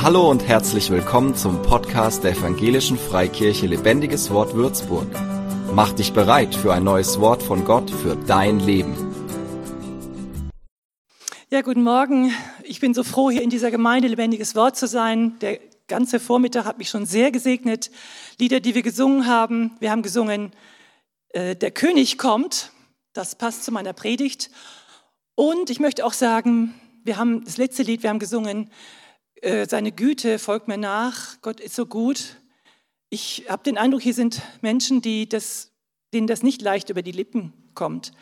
Hallo und herzlich willkommen zum Podcast der Evangelischen Freikirche Lebendiges Wort Würzburg. Mach dich bereit für ein neues Wort von Gott für dein Leben. Ja, guten Morgen. Ich bin so froh, hier in dieser Gemeinde Lebendiges Wort zu sein. Der ganze Vormittag hat mich schon sehr gesegnet. Lieder, die wir gesungen haben. Wir haben gesungen, äh, der König kommt. Das passt zu meiner Predigt. Und ich möchte auch sagen, wir haben das letzte Lied, wir haben gesungen, seine Güte folgt mir nach, Gott ist so gut. Ich habe den Eindruck, hier sind Menschen, die das, denen das nicht leicht über die Lippen kommt.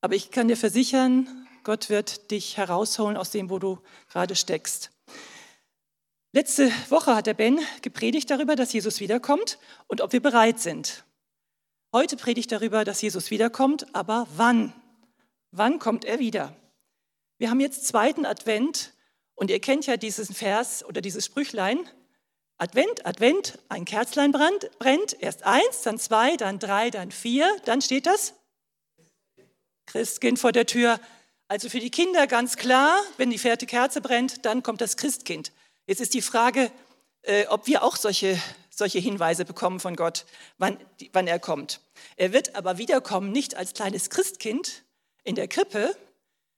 Aber ich kann dir versichern, Gott wird dich herausholen aus dem, wo du gerade steckst. Letzte Woche hat der Ben gepredigt darüber, dass Jesus wiederkommt und ob wir bereit sind. Heute predigt darüber, dass Jesus wiederkommt, aber wann? Wann kommt er wieder? Wir haben jetzt zweiten Advent und ihr kennt ja diesen Vers oder dieses Sprüchlein. Advent, Advent, ein Kerzlein brennt, brennt, erst eins, dann zwei, dann drei, dann vier, dann steht das Christkind vor der Tür. Also für die Kinder ganz klar, wenn die vierte Kerze brennt, dann kommt das Christkind. Jetzt ist die Frage, äh, ob wir auch solche, solche Hinweise bekommen von Gott, wann, wann er kommt. Er wird aber wiederkommen, nicht als kleines Christkind in der Krippe,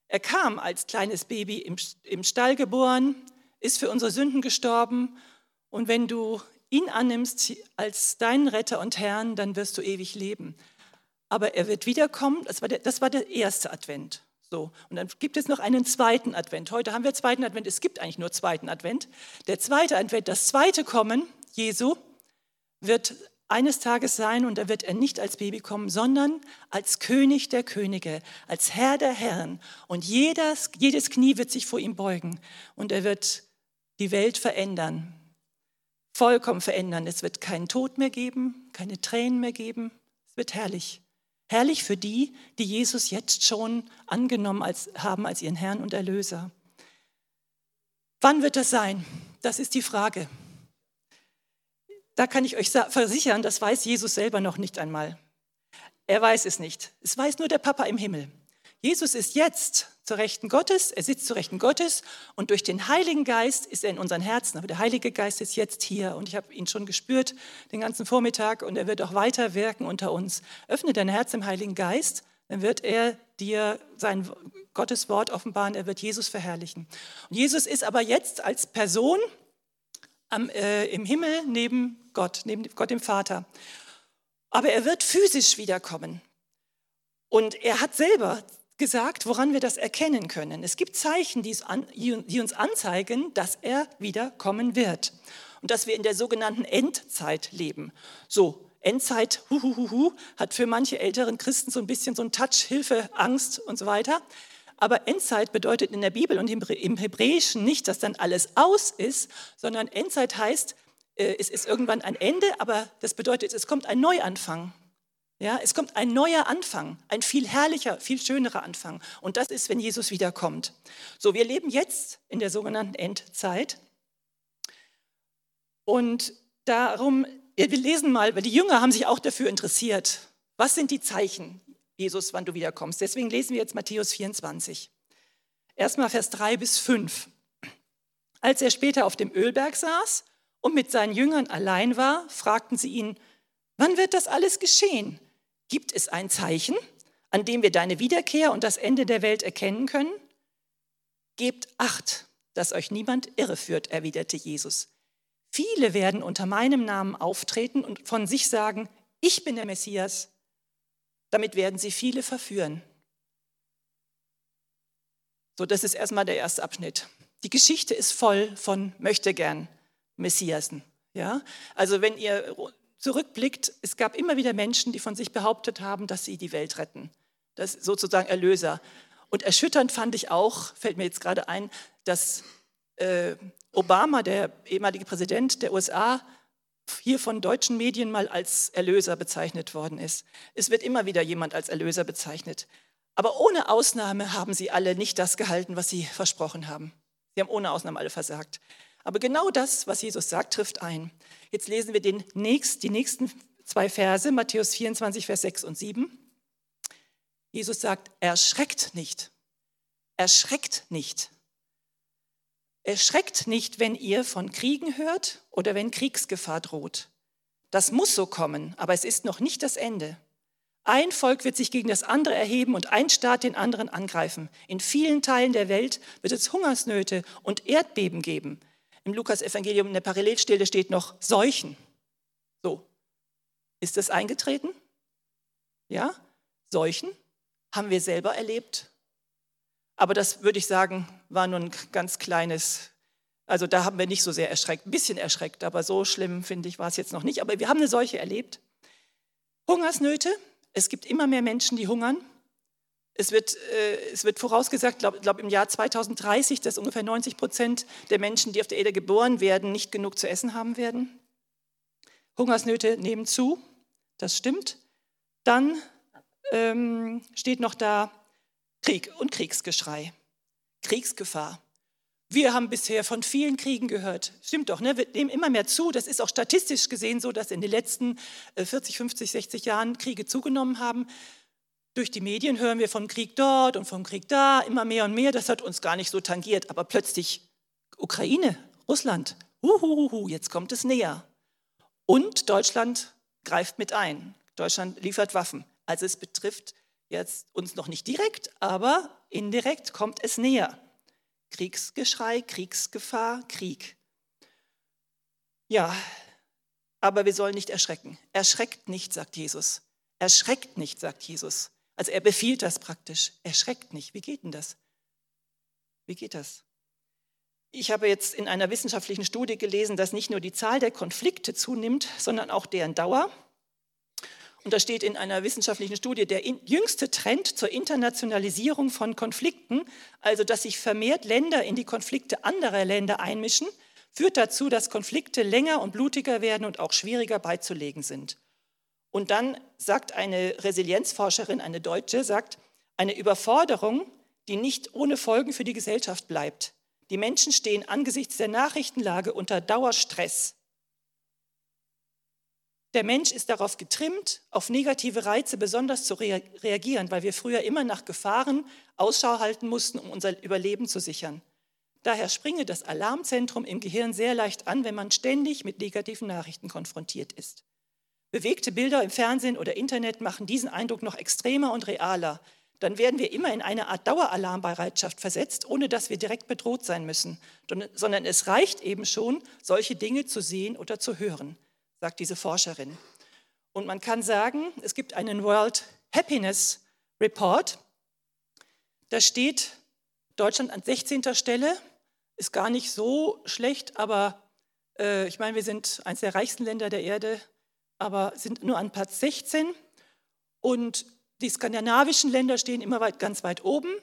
er kam als kleines Baby im, im Stall geboren, ist für unsere Sünden gestorben und wenn du ihn annimmst als deinen Retter und Herrn, dann wirst du ewig leben. Aber er wird wiederkommen, das war der, das war der erste Advent. So, und dann gibt es noch einen zweiten Advent. Heute haben wir zweiten Advent, es gibt eigentlich nur zweiten Advent. Der zweite Advent, das zweite Kommen Jesu, wird eines Tages sein und da wird er nicht als Baby kommen, sondern als König der Könige, als Herr der Herren. Und jedes, jedes Knie wird sich vor ihm beugen und er wird die Welt verändern, vollkommen verändern. Es wird keinen Tod mehr geben, keine Tränen mehr geben. Es wird herrlich. Herrlich für die, die Jesus jetzt schon angenommen als, haben als ihren Herrn und Erlöser. Wann wird das sein? Das ist die Frage. Da kann ich euch versichern, das weiß Jesus selber noch nicht einmal. Er weiß es nicht. Es weiß nur der Papa im Himmel. Jesus ist jetzt zur Rechten Gottes, er sitzt zur Rechten Gottes und durch den Heiligen Geist ist er in unseren Herzen. Aber der Heilige Geist ist jetzt hier und ich habe ihn schon gespürt den ganzen Vormittag und er wird auch weiter wirken unter uns. Öffne dein Herz im Heiligen Geist, dann wird er dir sein Gottes Wort offenbaren, er wird Jesus verherrlichen. Und Jesus ist aber jetzt als Person am, äh, im Himmel neben Gott, neben Gott dem Vater. Aber er wird physisch wiederkommen. Und er hat selber gesagt, woran wir das erkennen können. Es gibt Zeichen, die, an, die uns anzeigen, dass er wiederkommen wird. Und dass wir in der sogenannten Endzeit leben. So, Endzeit, huhuhuhu, hat für manche älteren Christen so ein bisschen so ein Touch, Hilfe, Angst und so weiter. Aber Endzeit bedeutet in der Bibel und im Hebräischen nicht, dass dann alles aus ist, sondern Endzeit heißt, äh, es ist irgendwann ein Ende, aber das bedeutet, es kommt ein Neuanfang. Ja, es kommt ein neuer Anfang, ein viel herrlicher, viel schönerer Anfang. Und das ist, wenn Jesus wiederkommt. So, wir leben jetzt in der sogenannten Endzeit. Und darum, wir lesen mal, weil die Jünger haben sich auch dafür interessiert. Was sind die Zeichen? Jesus, wann du wiederkommst. Deswegen lesen wir jetzt Matthäus 24. Erstmal Vers 3 bis 5. Als er später auf dem Ölberg saß und mit seinen Jüngern allein war, fragten sie ihn, wann wird das alles geschehen? Gibt es ein Zeichen, an dem wir deine Wiederkehr und das Ende der Welt erkennen können? Gebt acht, dass euch niemand irreführt, erwiderte Jesus. Viele werden unter meinem Namen auftreten und von sich sagen, ich bin der Messias damit werden sie viele verführen. So, das ist erstmal der erste Abschnitt. Die Geschichte ist voll von möchtegern Messiasen. Ja? Also wenn ihr zurückblickt, es gab immer wieder Menschen, die von sich behauptet haben, dass sie die Welt retten. Das ist sozusagen Erlöser. Und erschütternd fand ich auch, fällt mir jetzt gerade ein, dass äh, Obama, der ehemalige Präsident der USA, hier von deutschen Medien mal als Erlöser bezeichnet worden ist. Es wird immer wieder jemand als Erlöser bezeichnet. Aber ohne Ausnahme haben sie alle nicht das gehalten, was sie versprochen haben. Sie haben ohne Ausnahme alle versagt. Aber genau das, was Jesus sagt, trifft ein. Jetzt lesen wir den nächst, die nächsten zwei Verse, Matthäus 24, Vers 6 und 7. Jesus sagt, erschreckt nicht. Erschreckt nicht. Erschreckt nicht, wenn ihr von Kriegen hört oder wenn Kriegsgefahr droht. Das muss so kommen, aber es ist noch nicht das Ende. Ein Volk wird sich gegen das andere erheben und ein Staat den anderen angreifen. In vielen Teilen der Welt wird es Hungersnöte und Erdbeben geben. Im Lukas-Evangelium in der Parallelstelle steht noch Seuchen. So, ist das eingetreten? Ja, Seuchen haben wir selber erlebt. Aber das würde ich sagen, war nur ein ganz kleines, also da haben wir nicht so sehr erschreckt, ein bisschen erschreckt, aber so schlimm, finde ich, war es jetzt noch nicht. Aber wir haben eine Seuche erlebt. Hungersnöte, es gibt immer mehr Menschen, die hungern. Es wird, äh, es wird vorausgesagt, glaube glaub, im Jahr 2030, dass ungefähr 90 Prozent der Menschen, die auf der Erde geboren werden, nicht genug zu essen haben werden. Hungersnöte nehmen zu, das stimmt. Dann ähm, steht noch da Krieg und Kriegsgeschrei, Kriegsgefahr. Wir haben bisher von vielen Kriegen gehört. Stimmt doch, ne? wir nehmen immer mehr zu. Das ist auch statistisch gesehen so, dass in den letzten 40, 50, 60 Jahren Kriege zugenommen haben. Durch die Medien hören wir vom Krieg dort und vom Krieg da, immer mehr und mehr. Das hat uns gar nicht so tangiert. Aber plötzlich Ukraine, Russland, huhuhu, jetzt kommt es näher. Und Deutschland greift mit ein. Deutschland liefert Waffen. Also es betrifft jetzt uns noch nicht direkt, aber indirekt kommt es näher. Kriegsgeschrei, Kriegsgefahr, Krieg. Ja, aber wir sollen nicht erschrecken. Erschreckt nicht, sagt Jesus. Erschreckt nicht, sagt Jesus. Also er befiehlt das praktisch. Erschreckt nicht. Wie geht denn das? Wie geht das? Ich habe jetzt in einer wissenschaftlichen Studie gelesen, dass nicht nur die Zahl der Konflikte zunimmt, sondern auch deren Dauer. Und da steht in einer wissenschaftlichen Studie, der jüngste Trend zur Internationalisierung von Konflikten, also dass sich vermehrt Länder in die Konflikte anderer Länder einmischen, führt dazu, dass Konflikte länger und blutiger werden und auch schwieriger beizulegen sind. Und dann sagt eine Resilienzforscherin, eine Deutsche, sagt, eine Überforderung, die nicht ohne Folgen für die Gesellschaft bleibt. Die Menschen stehen angesichts der Nachrichtenlage unter Dauerstress. Der Mensch ist darauf getrimmt, auf negative Reize besonders zu reagieren, weil wir früher immer nach Gefahren Ausschau halten mussten, um unser Überleben zu sichern. Daher springe das Alarmzentrum im Gehirn sehr leicht an, wenn man ständig mit negativen Nachrichten konfrontiert ist. Bewegte Bilder im Fernsehen oder Internet machen diesen Eindruck noch extremer und realer. Dann werden wir immer in eine Art Daueralarmbereitschaft versetzt, ohne dass wir direkt bedroht sein müssen, sondern es reicht eben schon, solche Dinge zu sehen oder zu hören sagt diese Forscherin. Und man kann sagen, es gibt einen World Happiness Report. Da steht Deutschland an 16. Stelle, ist gar nicht so schlecht, aber äh, ich meine, wir sind eines der reichsten Länder der Erde, aber sind nur an Platz 16. Und die skandinavischen Länder stehen immer weit, ganz weit oben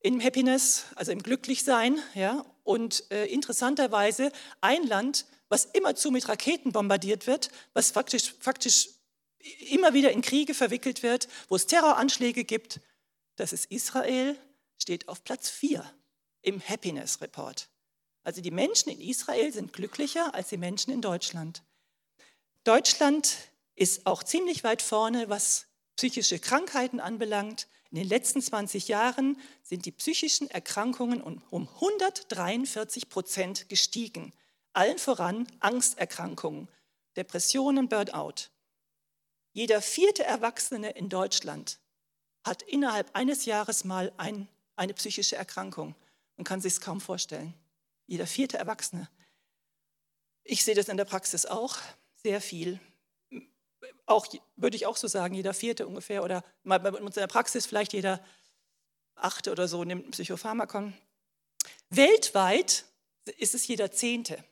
im Happiness, also im Glücklichsein. Ja? Und äh, interessanterweise ein Land, was immerzu mit Raketen bombardiert wird, was faktisch, faktisch immer wieder in Kriege verwickelt wird, wo es Terroranschläge gibt, das ist Israel, steht auf Platz 4 im Happiness Report. Also die Menschen in Israel sind glücklicher als die Menschen in Deutschland. Deutschland ist auch ziemlich weit vorne, was psychische Krankheiten anbelangt. In den letzten 20 Jahren sind die psychischen Erkrankungen um 143 Prozent gestiegen. Allen voran Angsterkrankungen, Depressionen, Burnout. Jeder vierte Erwachsene in Deutschland hat innerhalb eines Jahres mal ein, eine psychische Erkrankung. Man kann sich es kaum vorstellen. Jeder vierte Erwachsene. Ich sehe das in der Praxis auch sehr viel. Auch würde ich auch so sagen, jeder vierte ungefähr oder mal bei uns in der Praxis vielleicht jeder achte oder so nimmt ein Psychopharmakon. Weltweit ist es jeder zehnte.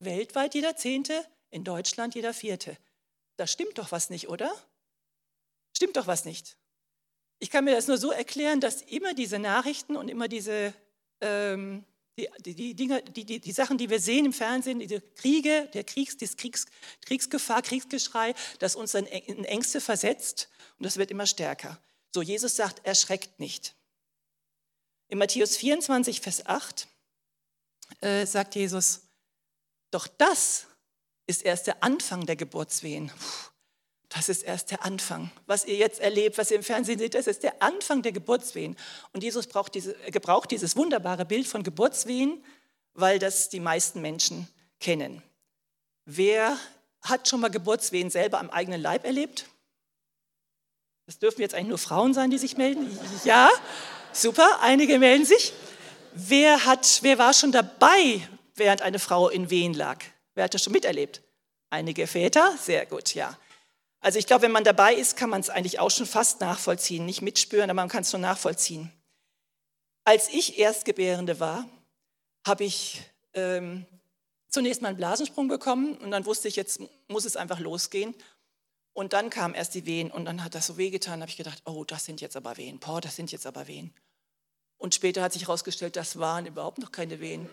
Weltweit jeder Zehnte, in Deutschland jeder Vierte. Da stimmt doch was nicht, oder? Stimmt doch was nicht. Ich kann mir das nur so erklären, dass immer diese Nachrichten und immer diese ähm, die, die, Dinge, die, die, die, Sachen, die wir sehen im Fernsehen, diese Kriege, der Kriegs, das Kriegs, Kriegsgefahr, Kriegsgeschrei, das uns in Ängste versetzt und das wird immer stärker. So, Jesus sagt, erschreckt nicht. In Matthäus 24, Vers 8 äh, sagt Jesus, doch das ist erst der Anfang der Geburtswehen. Das ist erst der Anfang. Was ihr jetzt erlebt, was ihr im Fernsehen seht, das ist der Anfang der Geburtswehen. Und Jesus braucht diese, gebraucht dieses wunderbare Bild von Geburtswehen, weil das die meisten Menschen kennen. Wer hat schon mal Geburtswehen selber am eigenen Leib erlebt? Das dürfen jetzt eigentlich nur Frauen sein, die sich melden. Ja, super, einige melden sich. Wer, hat, wer war schon dabei, während eine Frau in Wehen lag? Wer hat das schon miterlebt? Einige Väter, sehr gut, ja. Also ich glaube, wenn man dabei ist, kann man es eigentlich auch schon fast nachvollziehen. Nicht mitspüren, aber man kann es schon nachvollziehen. Als ich Erstgebärende war, habe ich ähm, zunächst mal einen Blasensprung bekommen und dann wusste ich, jetzt muss es einfach losgehen. Und dann kamen erst die Wehen und dann hat das so wehgetan, habe ich gedacht, oh, das sind jetzt aber Wehen, boah, das sind jetzt aber Wehen. Und später hat sich herausgestellt, das waren überhaupt noch keine Wehen.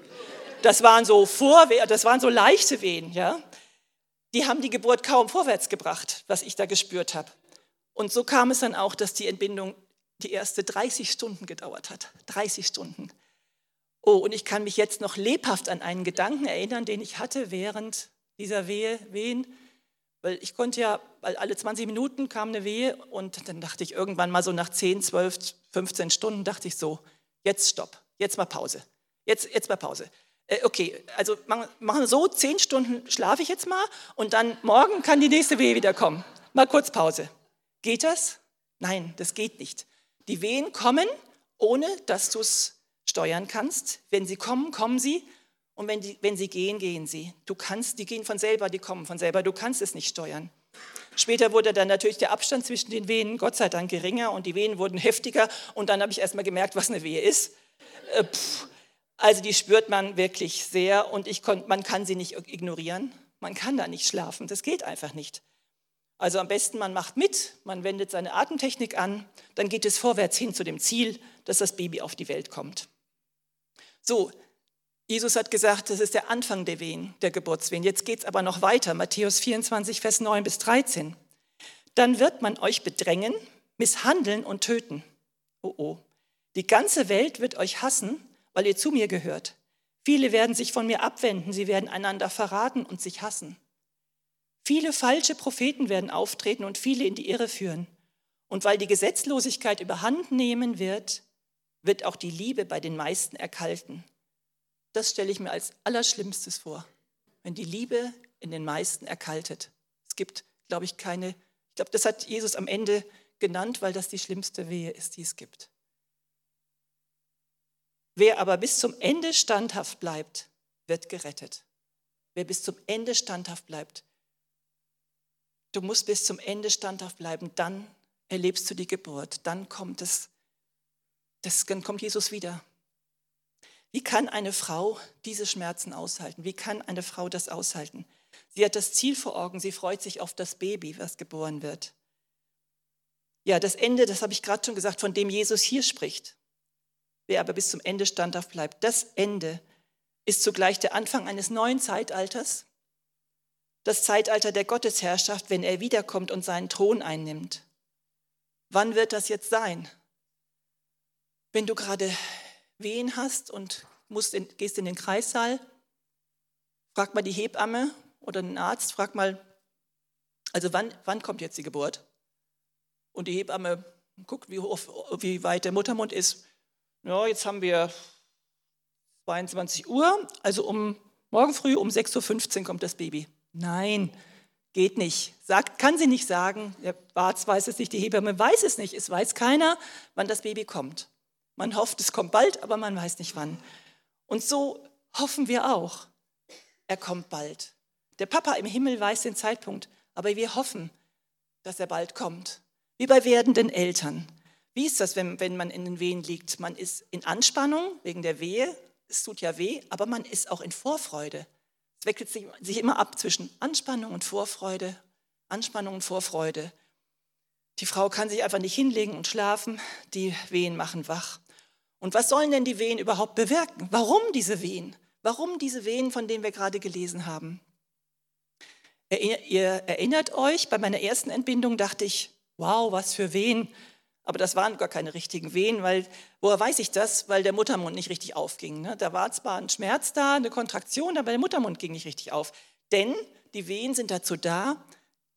Das waren so Vorwehen, das waren so leichte Wehen, ja. Die haben die Geburt kaum vorwärts gebracht, was ich da gespürt habe. Und so kam es dann auch, dass die Entbindung die erste 30 Stunden gedauert hat. 30 Stunden. Oh, und ich kann mich jetzt noch lebhaft an einen Gedanken erinnern, den ich hatte während dieser Wehe, Wehen. Weil ich konnte ja, weil alle 20 Minuten kam eine Wehe und dann dachte ich irgendwann mal so nach 10, 12, 15 Stunden, dachte ich so, jetzt stopp, jetzt mal Pause, jetzt, jetzt mal Pause. Äh, okay, also machen, machen so, 10 Stunden schlafe ich jetzt mal und dann morgen kann die nächste Wehe wieder kommen. Mal kurz Pause. Geht das? Nein, das geht nicht. Die Wehen kommen, ohne dass du es steuern kannst. Wenn sie kommen, kommen sie. Und wenn, die, wenn sie gehen, gehen sie. Du kannst, die gehen von selber, die kommen von selber. Du kannst es nicht steuern. Später wurde dann natürlich der Abstand zwischen den Venen Gott sei Dank geringer und die Venen wurden heftiger. Und dann habe ich erst mal gemerkt, was eine Wehe ist. Äh, also die spürt man wirklich sehr und ich kon, man kann sie nicht ignorieren. Man kann da nicht schlafen. Das geht einfach nicht. Also am besten, man macht mit, man wendet seine Atemtechnik an, dann geht es vorwärts hin zu dem Ziel, dass das Baby auf die Welt kommt. So, Jesus hat gesagt, das ist der Anfang der Wehen, der Geburtswehen. Jetzt geht es aber noch weiter, Matthäus 24, Vers 9 bis 13. Dann wird man euch bedrängen, misshandeln und töten. Oh oh. Die ganze Welt wird euch hassen, weil ihr zu mir gehört. Viele werden sich von mir abwenden, sie werden einander verraten und sich hassen. Viele falsche Propheten werden auftreten und viele in die Irre führen. Und weil die Gesetzlosigkeit überhand nehmen wird, wird auch die Liebe bei den meisten erkalten. Das stelle ich mir als Allerschlimmstes vor, wenn die Liebe in den meisten erkaltet. Es gibt, glaube ich, keine, ich glaube, das hat Jesus am Ende genannt, weil das die schlimmste Wehe ist, die es gibt. Wer aber bis zum Ende standhaft bleibt, wird gerettet. Wer bis zum Ende standhaft bleibt, Du musst bis zum Ende standhaft bleiben, dann erlebst du die Geburt, dann kommt es, das, dann kommt Jesus wieder. Wie kann eine Frau diese Schmerzen aushalten? Wie kann eine Frau das aushalten? Sie hat das Ziel vor Augen, sie freut sich auf das Baby, was geboren wird. Ja, das Ende, das habe ich gerade schon gesagt, von dem Jesus hier spricht. Wer aber bis zum Ende standhaft bleibt, das Ende ist zugleich der Anfang eines neuen Zeitalters, das Zeitalter der Gottesherrschaft, wenn er wiederkommt und seinen Thron einnimmt. Wann wird das jetzt sein? Wenn du gerade Wehen hast und musst in, gehst in den Kreissaal, frag mal die Hebamme oder den Arzt, frag mal, also wann, wann kommt jetzt die Geburt? Und die Hebamme guckt, wie, wie weit der Muttermund ist. Ja, jetzt haben wir 22 Uhr, also um morgen früh um 6.15 Uhr kommt das Baby. Nein, geht nicht. Sagt, kann sie nicht sagen. Der Arzt weiß es nicht, die Hebamme weiß es nicht. Es weiß keiner, wann das Baby kommt. Man hofft, es kommt bald, aber man weiß nicht wann. Und so hoffen wir auch. Er kommt bald. Der Papa im Himmel weiß den Zeitpunkt, aber wir hoffen, dass er bald kommt. Wie bei werdenden Eltern. Wie ist das, wenn, wenn man in den Wehen liegt? Man ist in Anspannung wegen der Wehe, es tut ja weh, aber man ist auch in Vorfreude. Es wechselt sich immer ab zwischen Anspannung und Vorfreude, Anspannung und Vorfreude. Die Frau kann sich einfach nicht hinlegen und schlafen, die Wehen machen wach. Und was sollen denn die Wehen überhaupt bewirken? Warum diese Wehen? Warum diese Wehen, von denen wir gerade gelesen haben? Ihr erinnert euch, bei meiner ersten Entbindung dachte ich, wow, was für Wehen. Aber das waren gar keine richtigen Wehen, weil, woher weiß ich das? Weil der Muttermund nicht richtig aufging. Ne? Da war zwar ein Schmerz da, eine Kontraktion, aber der Muttermund ging nicht richtig auf. Denn die Wehen sind dazu da,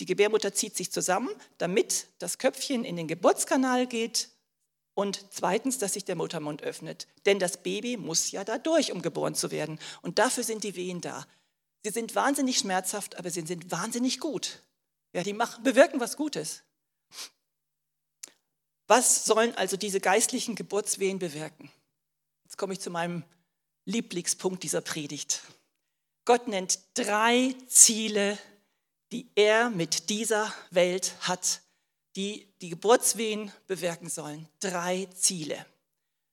die Gebärmutter zieht sich zusammen, damit das Köpfchen in den Geburtskanal geht Und zweitens, dass sich der Muttermund öffnet. Denn das Baby muss ja da durch, um geboren zu werden. Und dafür sind die Wehen da. Sie sind wahnsinnig schmerzhaft, aber sie sind wahnsinnig gut. Ja, die machen, bewirken was Gutes. Was sollen also diese geistlichen Geburtswehen bewirken? Jetzt komme ich zu meinem Lieblingspunkt dieser Predigt. Gott nennt drei Ziele, die er mit dieser Welt hat, die die Geburtswehen bewirken sollen. Drei Ziele.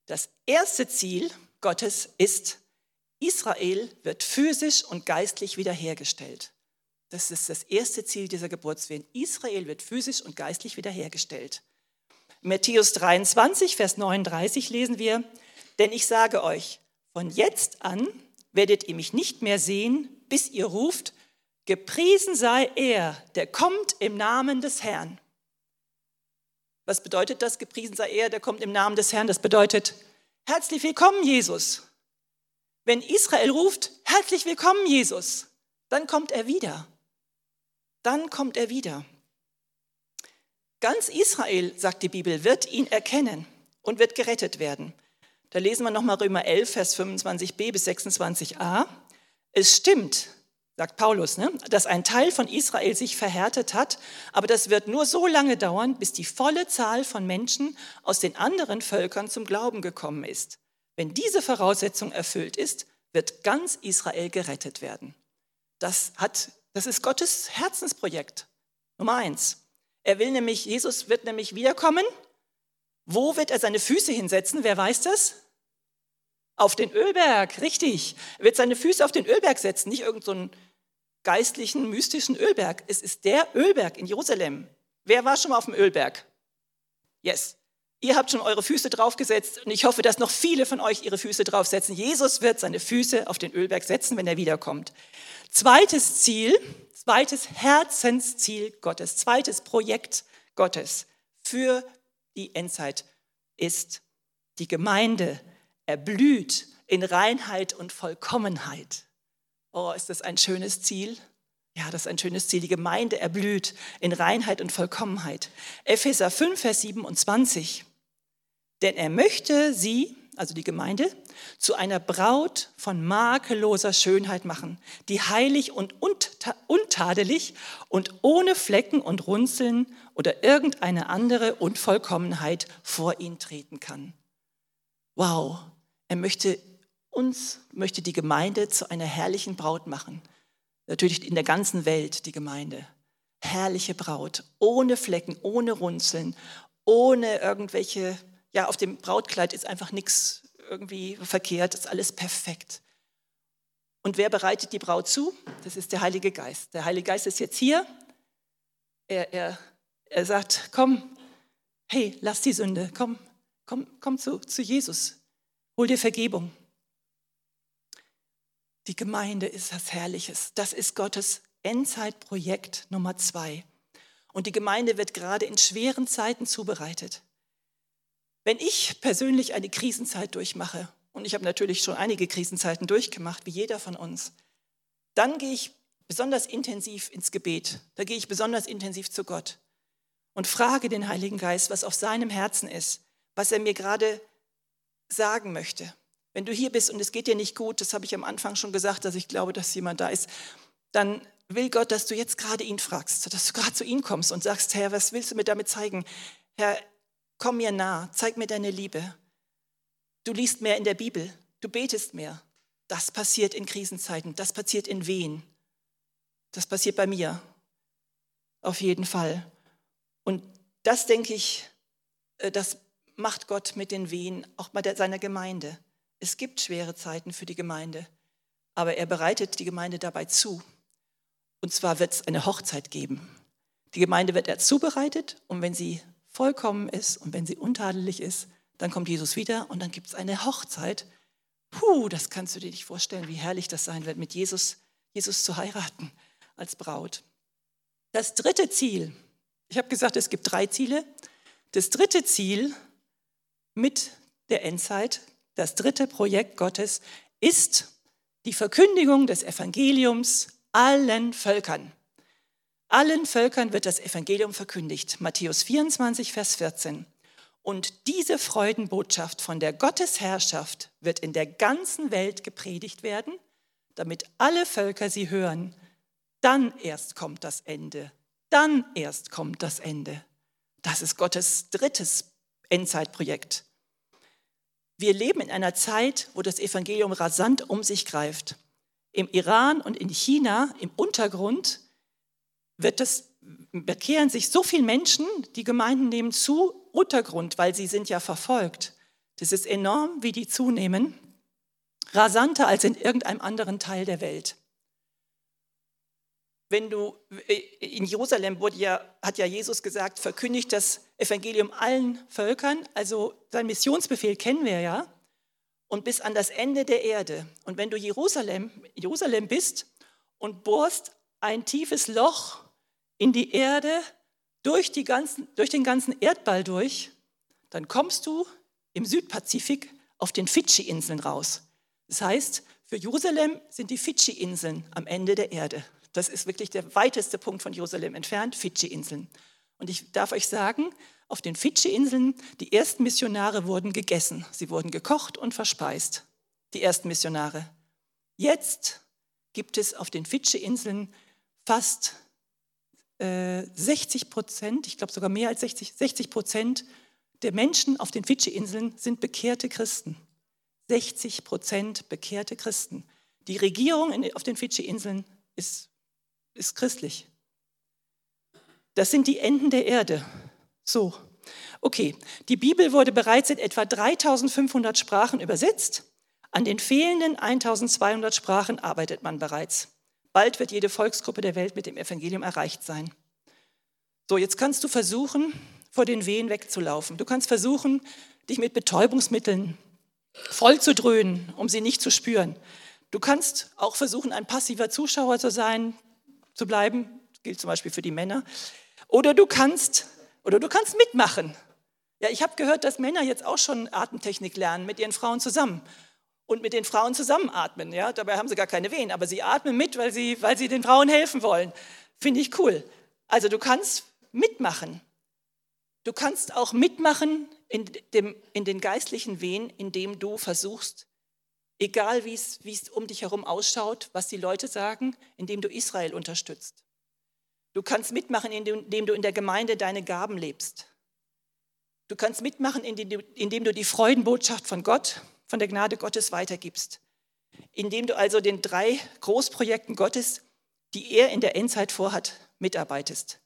Das erste Ziel Gottes ist, Israel wird physisch und geistlich wiederhergestellt. Das ist das erste Ziel dieser Geburtswehen. Israel wird physisch und geistlich wiederhergestellt. Matthäus 23, Vers 39 lesen wir, denn ich sage euch, von jetzt an werdet ihr mich nicht mehr sehen, bis ihr ruft, gepriesen sei er, der kommt im Namen des Herrn. Was bedeutet das? Gepriesen sei er, der kommt im Namen des Herrn. Das bedeutet, herzlich willkommen, Jesus. Wenn Israel ruft, herzlich willkommen, Jesus, dann kommt er wieder. Dann kommt er wieder. Ganz Israel, sagt die Bibel, wird ihn erkennen und wird gerettet werden. Da lesen wir nochmal Römer 11, Vers 25b bis 26a. Es stimmt, sagt Paulus, ne, dass ein Teil von Israel sich verhärtet hat, aber das wird nur so lange dauern, bis die volle Zahl von Menschen aus den anderen Völkern zum Glauben gekommen ist. Wenn diese Voraussetzung erfüllt ist, wird ganz Israel gerettet werden. Das, hat, das ist Gottes Herzensprojekt. Nummer eins. Er will nämlich, Jesus wird nämlich wiederkommen. Wo wird er seine Füße hinsetzen? Wer weiß das? Auf den Ölberg, richtig. Er wird seine Füße auf den Ölberg setzen, nicht irgendeinen so geistlichen, mystischen Ölberg. Es ist der Ölberg in Jerusalem. Wer war schon mal auf dem Ölberg? Yes. Ihr habt schon eure Füße draufgesetzt und ich hoffe, dass noch viele von euch ihre Füße draufsetzen. Jesus wird seine Füße auf den Ölberg setzen, wenn er wiederkommt. Zweites Ziel, zweites Herzensziel Gottes, zweites Projekt Gottes für die Endzeit ist, die Gemeinde erblüht in Reinheit und Vollkommenheit. Oh, ist das ein schönes Ziel? Ja, das ist ein schönes Ziel. Die Gemeinde erblüht in Reinheit und Vollkommenheit. Epheser 5, Vers 27. Denn er möchte sie, also die Gemeinde, zu einer Braut von makelloser Schönheit machen, die heilig und untadelig und ohne Flecken und Runzeln oder irgendeine andere Unvollkommenheit vor ihn treten kann. Wow, er möchte uns möchte die Gemeinde zu einer herrlichen Braut machen. Natürlich in der ganzen Welt die Gemeinde. Herrliche Braut, ohne Flecken, ohne Runzeln, ohne irgendwelche, ja, auf dem Brautkleid ist einfach nichts irgendwie verkehrt, ist alles perfekt. Und wer bereitet die Braut zu? Das ist der Heilige Geist. Der Heilige Geist ist jetzt hier. Er, er, er sagt, komm, hey, lass die Sünde, komm, komm, komm zu, zu Jesus, hol dir Vergebung. Die Gemeinde ist was Herrliches. Das ist Gottes Endzeitprojekt Nummer zwei. Und die Gemeinde wird gerade in schweren Zeiten zubereitet. Wenn ich persönlich eine Krisenzeit durchmache, und ich habe natürlich schon einige Krisenzeiten durchgemacht, wie jeder von uns, dann gehe ich besonders intensiv ins Gebet. Da gehe ich besonders intensiv zu Gott und frage den Heiligen Geist, was auf seinem Herzen ist, was er mir gerade sagen möchte. Wenn du hier bist und es geht dir nicht gut, das habe ich am Anfang schon gesagt, dass ich glaube, dass jemand da ist, dann will Gott, dass du jetzt gerade ihn fragst, dass du gerade zu ihm kommst und sagst, Herr, was willst du mir damit zeigen? Herr, komm mir nah, zeig mir deine Liebe. Du liest mehr in der Bibel, du betest mehr. Das passiert in Krisenzeiten, das passiert in Wehen. Das passiert bei mir. Auf jeden Fall. Und das denke ich, äh, das macht Gott mit den Wehen, auch bei seiner Gemeinde. Es gibt schwere Zeiten für die Gemeinde, aber er bereitet die Gemeinde dabei zu. Und zwar wird es eine Hochzeit geben. Die Gemeinde wird er zubereitet und wenn sie vollkommen ist und wenn sie untadelig ist, dann kommt Jesus wieder und dann gibt es eine Hochzeit. Puh, das kannst du dir nicht vorstellen, wie herrlich das sein wird, mit Jesus, Jesus zu heiraten als Braut. Das dritte Ziel, ich habe gesagt, es gibt drei Ziele. Das dritte Ziel mit der Endzeit das dritte Projekt Gottes ist die Verkündigung des Evangeliums allen Völkern. Allen Völkern wird das Evangelium verkündigt. Matthäus 24, Vers 14. Und diese Freudenbotschaft von der Gottesherrschaft wird in der ganzen Welt gepredigt werden, damit alle Völker sie hören. Dann erst kommt das Ende. Dann erst kommt das Ende. Das ist Gottes drittes Endzeitprojekt. Wir leben in einer Zeit, wo das Evangelium rasant um sich greift. Im Iran und in China, im Untergrund, wird das, bekehren sich so viele Menschen, die Gemeinden nehmen zu, Untergrund, weil sie sind ja verfolgt. Das ist enorm, wie die zunehmen, rasanter als in irgendeinem anderen Teil der Welt. Wenn du in Jerusalem wurde ja, hat ja Jesus gesagt, verkündigt das Evangelium allen Völkern. Also sein Missionsbefehl kennen wir ja. Und bis an das Ende der Erde. Und wenn du Jerusalem, Jerusalem bist und bohrst ein tiefes Loch in die Erde durch, die ganzen, durch den ganzen Erdball durch, dann kommst du im Südpazifik auf den Fidschi-Inseln raus. Das heißt, für Jerusalem sind die Fidschi-Inseln am Ende der Erde. Das ist wirklich der weiteste Punkt von Jerusalem entfernt, Fidschi-Inseln. Und ich darf euch sagen, auf den Fidschi-Inseln, die ersten Missionare wurden gegessen. Sie wurden gekocht und verspeist. Die ersten Missionare. Jetzt gibt es auf den Fidschi-Inseln fast äh, 60 Prozent, ich glaube sogar mehr als 60, 60 Prozent der Menschen auf den Fidschi-Inseln sind bekehrte Christen. 60 Prozent bekehrte Christen. Die Regierung in, auf den Fidschi-Inseln ist, ist christlich. Das sind die Enden der Erde. So, okay. Die Bibel wurde bereits in etwa 3500 Sprachen übersetzt. An den fehlenden 1200 Sprachen arbeitet man bereits. Bald wird jede Volksgruppe der Welt mit dem Evangelium erreicht sein. So, jetzt kannst du versuchen, vor den Wehen wegzulaufen. Du kannst versuchen, dich mit Betäubungsmitteln voll zu dröhnen, um sie nicht zu spüren. Du kannst auch versuchen, ein passiver Zuschauer zu sein, zu bleiben. Das gilt zum Beispiel für die Männer. Oder du kannst, oder du kannst mitmachen. Ja, ich habe gehört, dass Männer jetzt auch schon Atemtechnik lernen mit ihren Frauen zusammen und mit den Frauen zusammenatmen. Ja, dabei haben sie gar keine Wehen, aber sie atmen mit, weil sie, weil sie den Frauen helfen wollen. Finde ich cool. Also du kannst mitmachen. Du kannst auch mitmachen in, dem, in den geistlichen Wehen, indem du versuchst, egal wie es um dich herum ausschaut, was die Leute sagen, indem du Israel unterstützt. Du kannst mitmachen, indem du in der Gemeinde deine Gaben lebst. Du kannst mitmachen, indem du, indem du die Freudenbotschaft von Gott, von der Gnade Gottes weitergibst. Indem du also den drei Großprojekten Gottes, die er in der Endzeit vorhat, mitarbeitest.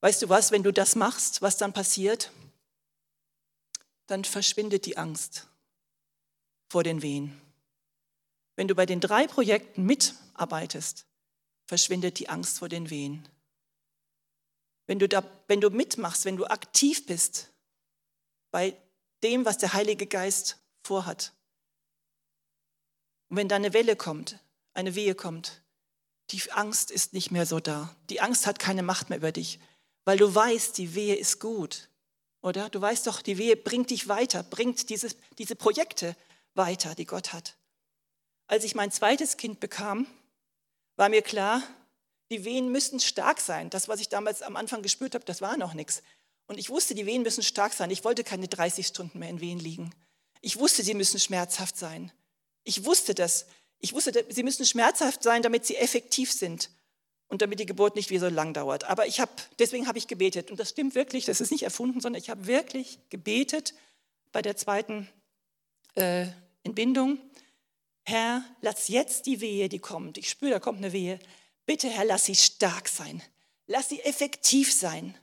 Weißt du was, wenn du das machst, was dann passiert? Dann verschwindet die Angst vor den Wehen. Wenn du bei den drei Projekten mitarbeitest, verschwindet die Angst vor den Wehen. Wenn du, da, wenn du mitmachst, wenn du aktiv bist bei dem, was der Heilige Geist vorhat. Und wenn da eine Welle kommt, eine Wehe kommt, die Angst ist nicht mehr so da. Die Angst hat keine Macht mehr über dich weil du weißt, die Wehe ist gut. Oder? Du weißt doch, die Wehe bringt dich weiter, bringt dieses, diese Projekte weiter, die Gott hat. Als ich mein zweites Kind bekam, war mir klar, die Wehen müssen stark sein. Das, was ich damals am Anfang gespürt habe, das war noch nichts. Und ich wusste, die Wehen müssen stark sein. Ich wollte keine 30 Stunden mehr in Wehen liegen. Ich wusste, sie müssen schmerzhaft sein. Ich wusste das. Ich wusste, sie müssen schmerzhaft sein, damit sie effektiv sind und damit die Geburt nicht wie so lang dauert. Aber ich habe, deswegen habe ich gebetet. Und das stimmt wirklich, das ist nicht erfunden, sondern ich habe wirklich gebetet bei der zweiten äh, Entbindung. Herr, lass jetzt die Wehe, die kommt. Ich spüre, da kommt eine Wehe. Bitte, Herr, lass sie stark sein. Lass sie effektiv sein.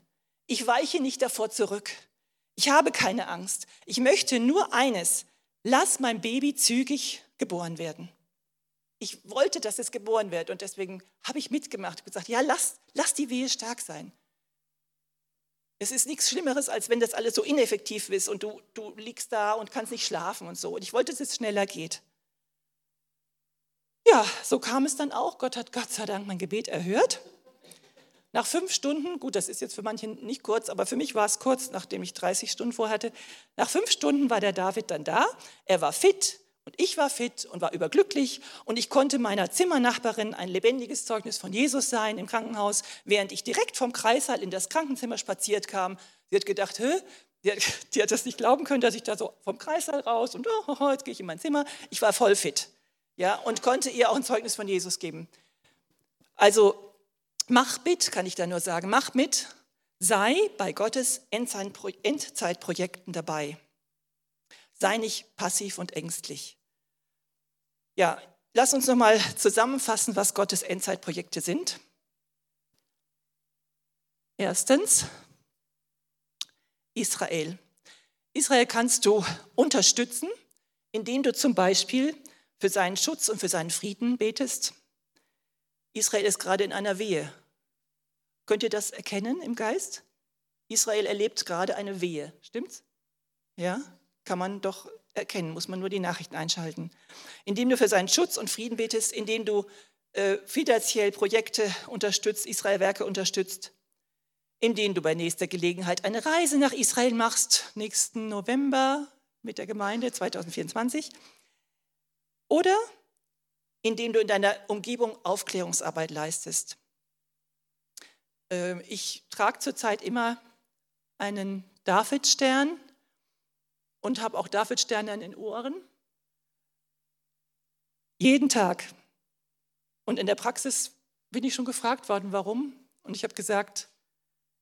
Ich weiche nicht davor zurück. Ich habe keine Angst. Ich möchte nur eines. Lass mein Baby zügig geboren werden ich wollte, dass es geboren wird und deswegen habe ich mitgemacht und gesagt, ja, lass, lass die Wehe stark sein. Es ist nichts Schlimmeres, als wenn das alles so ineffektiv ist und du, du liegst da und kannst nicht schlafen und so. Und ich wollte, dass es schneller geht. Ja, so kam es dann auch. Gott hat Gott sei Dank mein Gebet erhört. Nach fünf Stunden, gut, das ist jetzt für manche nicht kurz, aber für mich war es kurz, nachdem ich 30 Stunden vorhatte. Nach fünf Stunden war der David dann da. Er war fit, und ich war fit und war überglücklich und ich konnte meiner Zimmernachbarin ein lebendiges Zeugnis von Jesus sein im Krankenhaus, während ich direkt vom Kreissaal in das Krankenzimmer spaziert kam. Sie hat gedacht, Hö, die, die, hat das nicht glauben können, dass ich da so vom Kreissaal raus und oh, oh, jetzt gehe ich in mein Zimmer. Ich war voll fit ja, und konnte ihr auch ein Zeugnis von Jesus geben. Also mach mit, kann ich da nur sagen, mach mit, sei bei Gottes Endzeitprojekten dabei. Sei nicht passiv und ängstlich. Ja, lass uns nochmal zusammenfassen, was Gottes Endzeitprojekte sind. Erstens, Israel. Israel kannst du unterstützen, indem du zum Beispiel für seinen Schutz und für seinen Frieden betest. Israel ist gerade in einer Wehe. Könnt ihr das erkennen im Geist? Israel erlebt gerade eine Wehe, stimmt's? Ja, kann man doch erkennen, muss man nur die Nachrichten einschalten. Indem du für seinen Schutz und Frieden betest, indem du äh, finanziell Projekte unterstützt, Israelwerke unterstützt, indem du bei nächster Gelegenheit eine Reise nach Israel machst, nächsten November mit der Gemeinde 2024 oder indem du in deiner Umgebung Aufklärungsarbeit leistest. Ähm, ich trage zurzeit immer einen Davidstern und habe auch Davidsterne an den Ohren. Jeden Tag. Und in der Praxis bin ich schon gefragt worden, warum. Und ich habe gesagt,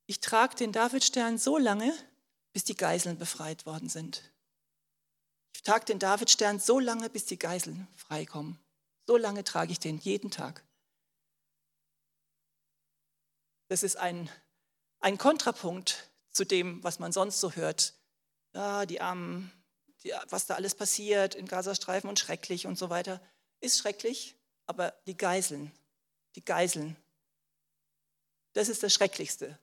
ich trage den Davidstern so lange, bis die Geiseln befreit worden sind. Ich trage den Davidstern so lange, bis die Geiseln freikommen. So lange trage ich den jeden Tag. Das ist ein, ein Kontrapunkt zu dem, was man sonst so hört. Ja, die Armen, die, was da alles passiert in Gazastreifen und schrecklich und so weiter. Ist schrecklich, aber die Geiseln, die Geiseln, das ist das Schrecklichste.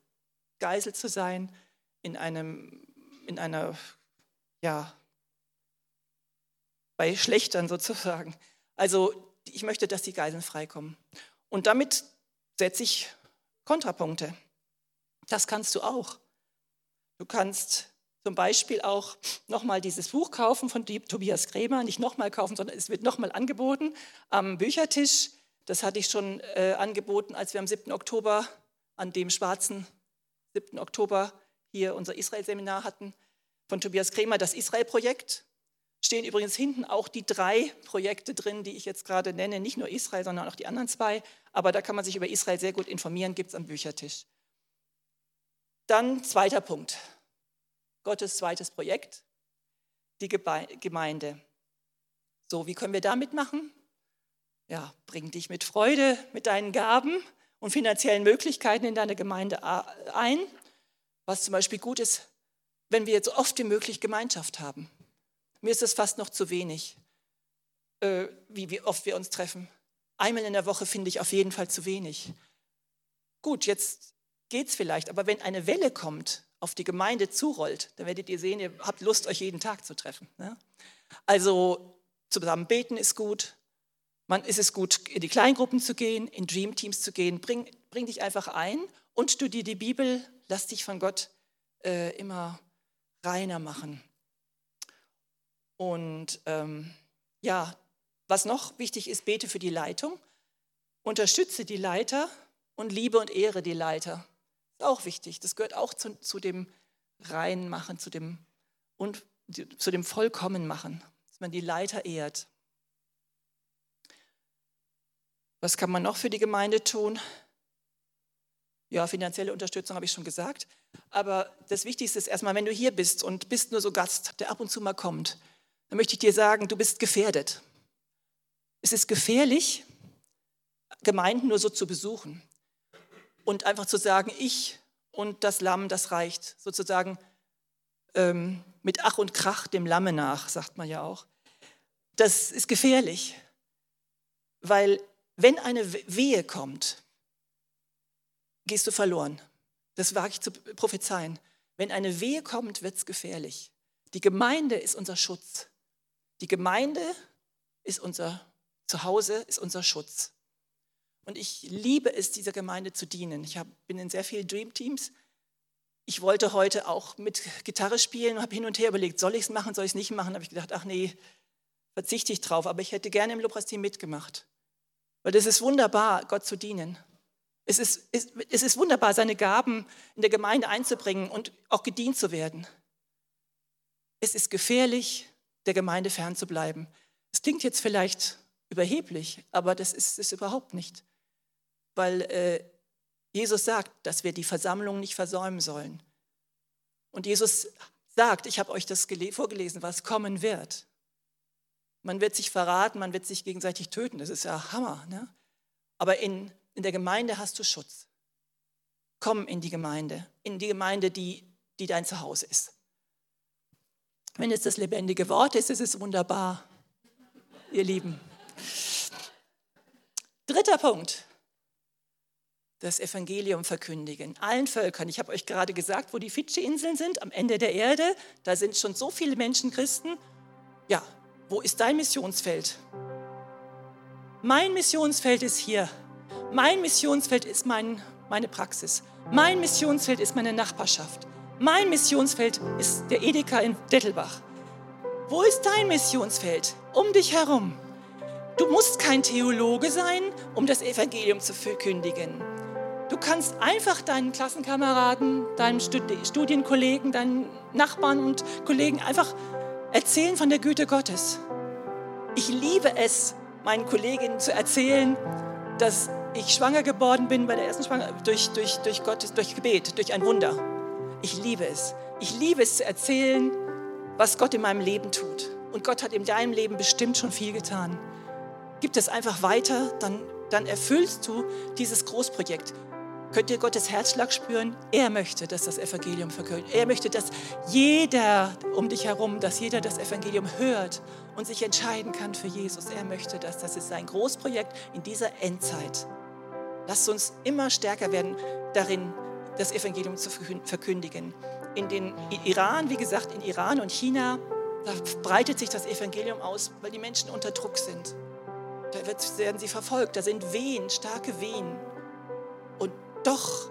Geisel zu sein in, einem, in einer ja, bei Schlechtern sozusagen. Also ich möchte, dass die Geiseln freikommen. Und damit setze ich Kontrapunkte. Das kannst du auch. Du kannst zum Beispiel auch nochmal dieses Buch kaufen von Tobias Krämer, nicht nochmal kaufen, sondern es wird nochmal angeboten am Büchertisch. Das hatte ich schon äh, angeboten, als wir am 7. Oktober, an dem schwarzen 7. Oktober hier unser Israel-Seminar hatten, von Tobias Krämer, das Israel-Projekt stehen übrigens hinten auch die drei Projekte drin, die ich jetzt gerade nenne, nicht nur Israel, sondern auch die anderen zwei. Aber da kann man sich über Israel sehr gut informieren, gibt es am Büchertisch. Dann zweiter Punkt, Gottes zweites Projekt, die Gemeinde. So, wie können wir da mitmachen? Ja, bring dich mit Freude, mit deinen Gaben und finanziellen Möglichkeiten in deine Gemeinde ein. Was zum Beispiel gut ist, wenn wir so oft wie möglich Gemeinschaft haben. Mir ist es fast noch zu wenig, äh, wie, wie oft wir uns treffen. Einmal in der Woche finde ich auf jeden Fall zu wenig. Gut, jetzt geht es vielleicht, aber wenn eine Welle kommt, auf die Gemeinde zurollt, dann werdet ihr sehen, ihr habt Lust, euch jeden Tag zu treffen. Ne? Also zusammen beten ist gut. Man ist es gut, in die Kleingruppen zu gehen, in Dreamteams zu gehen. Bring, bring dich einfach ein und studier die Bibel. Lass dich von Gott äh, immer reiner machen. Und ähm, ja, was noch wichtig ist, bete für die Leitung, unterstütze die Leiter und liebe und ehre die Leiter. Ist auch wichtig. Das gehört auch zu, zu dem Reinmachen, zu dem, und, zu dem Vollkommenmachen, dass man die Leiter ehrt. Was kann man noch für die Gemeinde tun? Ja, finanzielle Unterstützung habe ich schon gesagt. Aber das Wichtigste ist erstmal, wenn du hier bist und bist nur so Gast, der ab und zu mal kommt, dann möchte ich dir sagen, du bist gefährdet. Es ist gefährlich, Gemeinden nur so zu besuchen und einfach zu sagen, ich und das Lamm, das reicht. Sozusagen ähm, mit Ach und Krach dem Lamme nach, sagt man ja auch. Das ist gefährlich, weil wenn eine Wehe kommt, gehst du verloren. Das wage ich zu prophezeien. Wenn eine Wehe kommt, wird es gefährlich. Die Gemeinde ist unser Schutz. Die Gemeinde ist unser Zuhause, ist unser Schutz. Und ich liebe es, dieser Gemeinde zu dienen. Ich hab, bin in sehr vielen Dreamteams. Ich wollte heute auch mit Gitarre spielen und habe hin und her überlegt, soll ich es machen, soll ich es nicht machen? Habe ich gedacht, ach nee, verzichte ich drauf. Aber ich hätte gerne im Lobpreisteam mitgemacht. Weil es ist wunderbar, Gott zu dienen. Es ist, es, es ist wunderbar, seine Gaben in der Gemeinde einzubringen und auch gedient zu werden. es ist gefährlich, der Gemeinde fernzubleiben. Es klingt jetzt vielleicht überheblich, aber das ist es überhaupt nicht. Weil äh, Jesus sagt, dass wir die Versammlung nicht versäumen sollen. Und Jesus sagt, ich habe euch das vorgelesen, was kommen wird. Man wird sich verraten, man wird sich gegenseitig töten, das ist ja Hammer. Ne? Aber in, in der Gemeinde hast du Schutz. Komm in die Gemeinde, in die Gemeinde, die, die dein Zuhause ist. Wenn es das lebendige Wort ist, ist es wunderbar, ihr Lieben. Dritter Punkt das Evangelium verkündigen, allen Völkern. Ich habe euch gerade gesagt, wo die Fidschi-Inseln sind, am Ende der Erde. Da sind schon so viele Menschen Christen. Ja, wo ist dein Missionsfeld? Mein Missionsfeld ist hier. Mein Missionsfeld ist mein, meine Praxis. Mein Missionsfeld ist meine Nachbarschaft. Mein Missionsfeld ist der Edeka in Dettelbach. Wo ist dein Missionsfeld? Um dich herum. Du musst kein Theologe sein, um das Evangelium zu verkündigen. Du kannst einfach deinen Klassenkameraden, deinen Studienkollegen, deinen Nachbarn und Kollegen einfach erzählen von der Güte Gottes. Ich liebe es, meinen Kolleginnen zu erzählen, dass ich schwanger geworden bin bei der ersten Schwangerschaft durch, durch, durch Gottes, durch Gebet, durch ein Wunder. Ich liebe es. Ich liebe es zu erzählen, was Gott in meinem Leben tut. Und Gott hat in deinem Leben bestimmt schon viel getan. Gib es einfach weiter, dann, dann erfüllst du dieses Großprojekt. Könnt ihr Gottes Herzschlag spüren? Er möchte, dass das Evangelium verkündet. Er möchte, dass jeder um dich herum, dass jeder das Evangelium hört und sich entscheiden kann für Jesus. Er möchte das. Das ist sein Großprojekt in dieser Endzeit. Lasst uns immer stärker werden darin, das Evangelium zu verkündigen. In den Iran, wie gesagt, in Iran und China, da breitet sich das Evangelium aus, weil die Menschen unter Druck sind. Da werden sie verfolgt, da sind Wehen, starke Wehen. Und doch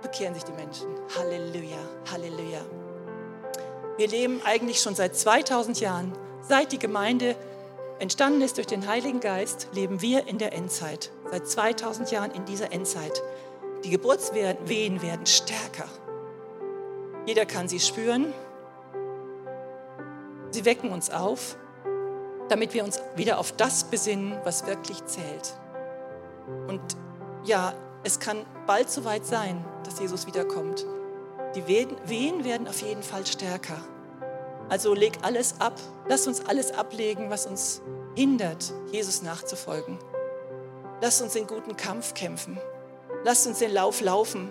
bekehren sich die Menschen. Halleluja, Halleluja. Wir leben eigentlich schon seit 2000 Jahren, seit die Gemeinde entstanden ist durch den Heiligen Geist, leben wir in der Endzeit. Seit 2000 Jahren in dieser Endzeit. Die Geburtswehen werden stärker. Jeder kann sie spüren. Sie wecken uns auf, damit wir uns wieder auf das besinnen, was wirklich zählt. Und ja, es kann bald soweit sein, dass Jesus wiederkommt. Die Wehen werden auf jeden Fall stärker. Also leg alles ab. Lass uns alles ablegen, was uns hindert, Jesus nachzufolgen. Lass uns den guten Kampf kämpfen. Lass uns den Lauf laufen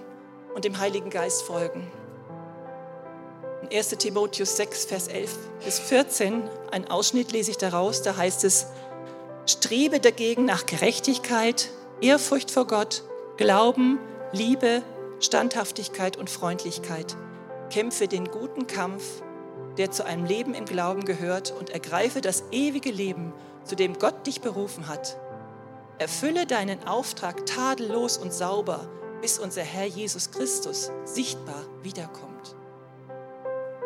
und dem Heiligen Geist folgen. In 1 Timotheus 6, Vers 11 bis 14, ein Ausschnitt lese ich daraus, da heißt es, strebe dagegen nach Gerechtigkeit, Ehrfurcht vor Gott, Glauben, Liebe, Standhaftigkeit und Freundlichkeit. Kämpfe den guten Kampf, der zu einem Leben im Glauben gehört und ergreife das ewige Leben, zu dem Gott dich berufen hat. Erfülle deinen Auftrag tadellos und sauber, bis unser Herr Jesus Christus sichtbar wiederkommt.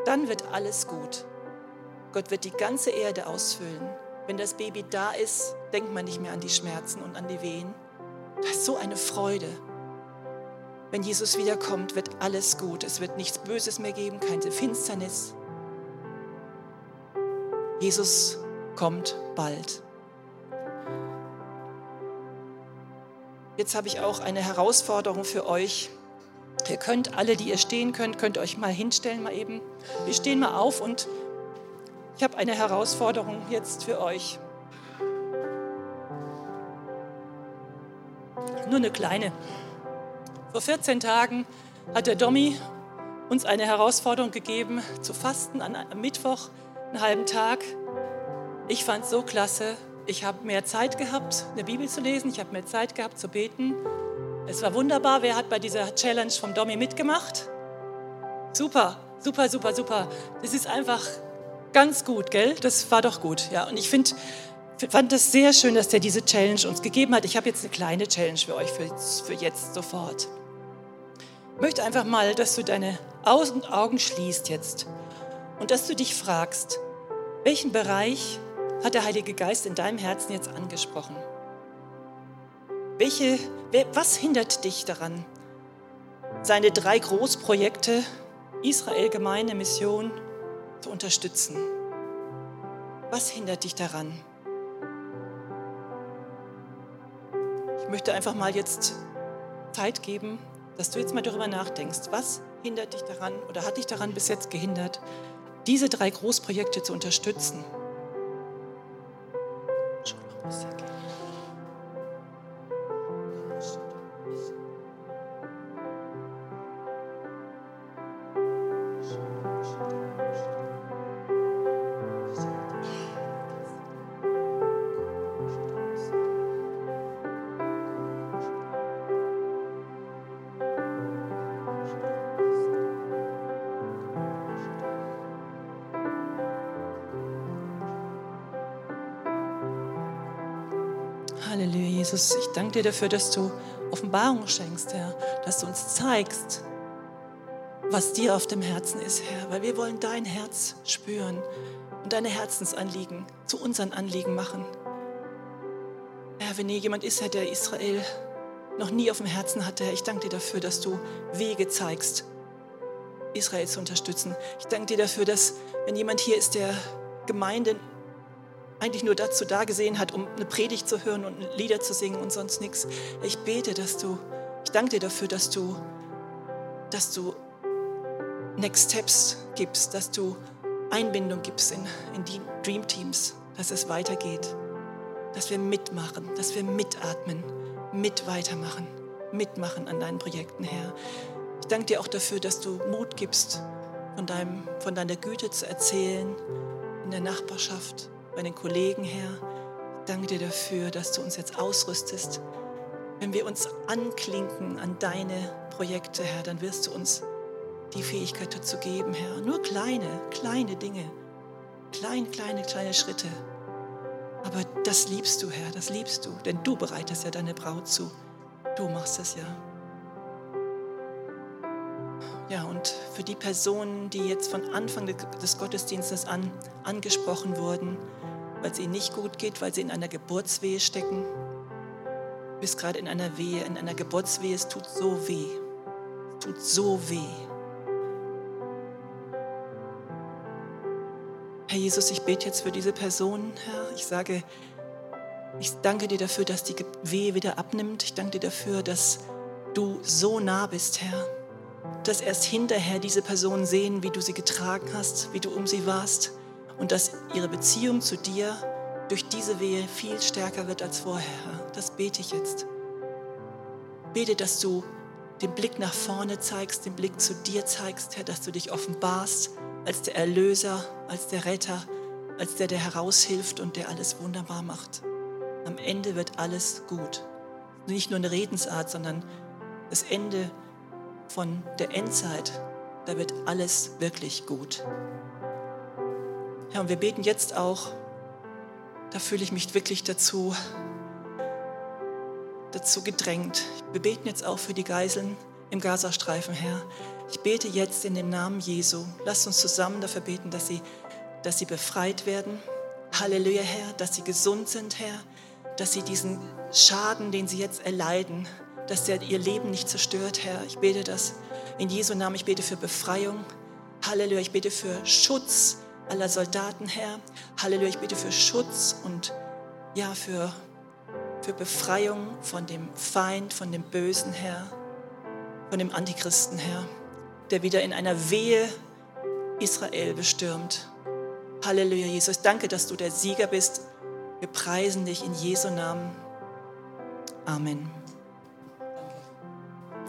Dann wird alles gut. Gott wird die ganze Erde ausfüllen. Wenn das Baby da ist, denkt man nicht mehr an die Schmerzen und an die Wehen. Das ist so eine Freude. Wenn Jesus wiederkommt, wird alles gut. Es wird nichts Böses mehr geben, keine Finsternis. Jesus kommt bald. Jetzt habe ich auch eine Herausforderung für euch. Ihr könnt alle, die ihr stehen könnt, könnt euch mal hinstellen, mal eben. Wir stehen mal auf und ich habe eine Herausforderung jetzt für euch. nur eine kleine. Vor 14 Tagen hat der Domi uns eine Herausforderung gegeben, zu fasten an einem Mittwoch, einen halben Tag. Ich fand es so klasse. Ich habe mehr Zeit gehabt, eine Bibel zu lesen. Ich habe mehr Zeit gehabt zu beten. Es war wunderbar. Wer hat bei dieser Challenge vom Domi mitgemacht? Super, super, super, super. Das ist einfach ganz gut, gell? Das war doch gut. Ja, und ich finde, fand es sehr schön, dass er diese Challenge uns gegeben hat. Ich habe jetzt eine kleine Challenge für euch für, für jetzt sofort. Ich möchte einfach mal, dass du deine Augen schließt jetzt und dass du dich fragst, welchen Bereich hat der Heilige Geist in deinem Herzen jetzt angesprochen? Welche, was hindert dich daran, seine drei Großprojekte, Israel, Gemeinde, Mission, zu unterstützen. Was hindert dich daran? Ich möchte einfach mal jetzt Zeit geben, dass du jetzt mal darüber nachdenkst. Was hindert dich daran oder hat dich daran bis jetzt gehindert, diese drei Großprojekte zu unterstützen? Schon Halleluja, Jesus. Ich danke dir dafür, dass du Offenbarung schenkst, Herr, dass du uns zeigst, was dir auf dem Herzen ist, Herr, weil wir wollen dein Herz spüren und deine Herzensanliegen zu unseren Anliegen machen. Herr, wenn hier jemand ist, Herr, der Israel noch nie auf dem Herzen hatte, Herr, ich danke dir dafür, dass du Wege zeigst, Israel zu unterstützen. Ich danke dir dafür, dass wenn jemand hier ist, der Gemeinden eigentlich nur dazu da gesehen hat, um eine Predigt zu hören und Lieder zu singen und sonst nichts. Ich bete, dass du, ich danke dir dafür, dass du, dass du Next Steps gibst, dass du Einbindung gibst in, in die Dream Teams, dass es weitergeht, dass wir mitmachen, dass wir mitatmen, mit weitermachen, mitmachen an deinen Projekten, Herr. Ich danke dir auch dafür, dass du Mut gibst, von, deinem, von deiner Güte zu erzählen in der Nachbarschaft, bei den Kollegen, Herr. Ich danke dir dafür, dass du uns jetzt ausrüstest. Wenn wir uns anklinken an deine Projekte, Herr, dann wirst du uns die Fähigkeit dazu geben, Herr. Nur kleine, kleine Dinge. Kleine, kleine, kleine Schritte. Aber das liebst du, Herr, das liebst du. Denn du bereitest ja deine Braut zu. Du machst es ja. Ja, und für die Personen, die jetzt von Anfang des Gottesdienstes an angesprochen wurden, weil es ihnen nicht gut geht, weil sie in einer Geburtswehe stecken. Du bist gerade in einer Wehe, in einer Geburtswehe, es tut so weh. Es tut so weh. Herr Jesus, ich bete jetzt für diese Person, Herr. Ich sage, ich danke dir dafür, dass die Wehe wieder abnimmt. Ich danke dir dafür, dass du so nah bist, Herr. Dass erst hinterher diese Personen sehen, wie du sie getragen hast, wie du um sie warst und dass ihre Beziehung zu dir durch diese Wehe viel stärker wird als vorher. Das bete ich jetzt. Bete, dass du den Blick nach vorne zeigst, den Blick zu dir zeigst, Herr, dass du dich offenbarst als der Erlöser, als der Retter, als der, der heraushilft und der alles wunderbar macht. Am Ende wird alles gut. Nicht nur eine Redensart, sondern das Ende von der Endzeit, da wird alles wirklich gut. Ja, und wir beten jetzt auch, da fühle ich mich wirklich dazu, dazu gedrängt. Wir beten jetzt auch für die Geiseln im Gazastreifen, Herr. Ich bete jetzt in dem Namen Jesu. Lasst uns zusammen dafür beten, dass sie, dass sie befreit werden. Halleluja, Herr, dass sie gesund sind, Herr, dass sie diesen Schaden, den sie jetzt erleiden, dass der ihr Leben nicht zerstört, Herr. Ich bete das in Jesu Namen. Ich bete für Befreiung. Halleluja, ich bete für Schutz aller Soldaten, Herr. Halleluja, ich bitte für Schutz und ja, für, für Befreiung von dem Feind, von dem Bösen, Herr, von dem Antichristen, Herr, der wieder in einer Wehe Israel bestürmt. Halleluja, Jesus. Danke, dass du der Sieger bist. Wir preisen dich in Jesu Namen. Amen.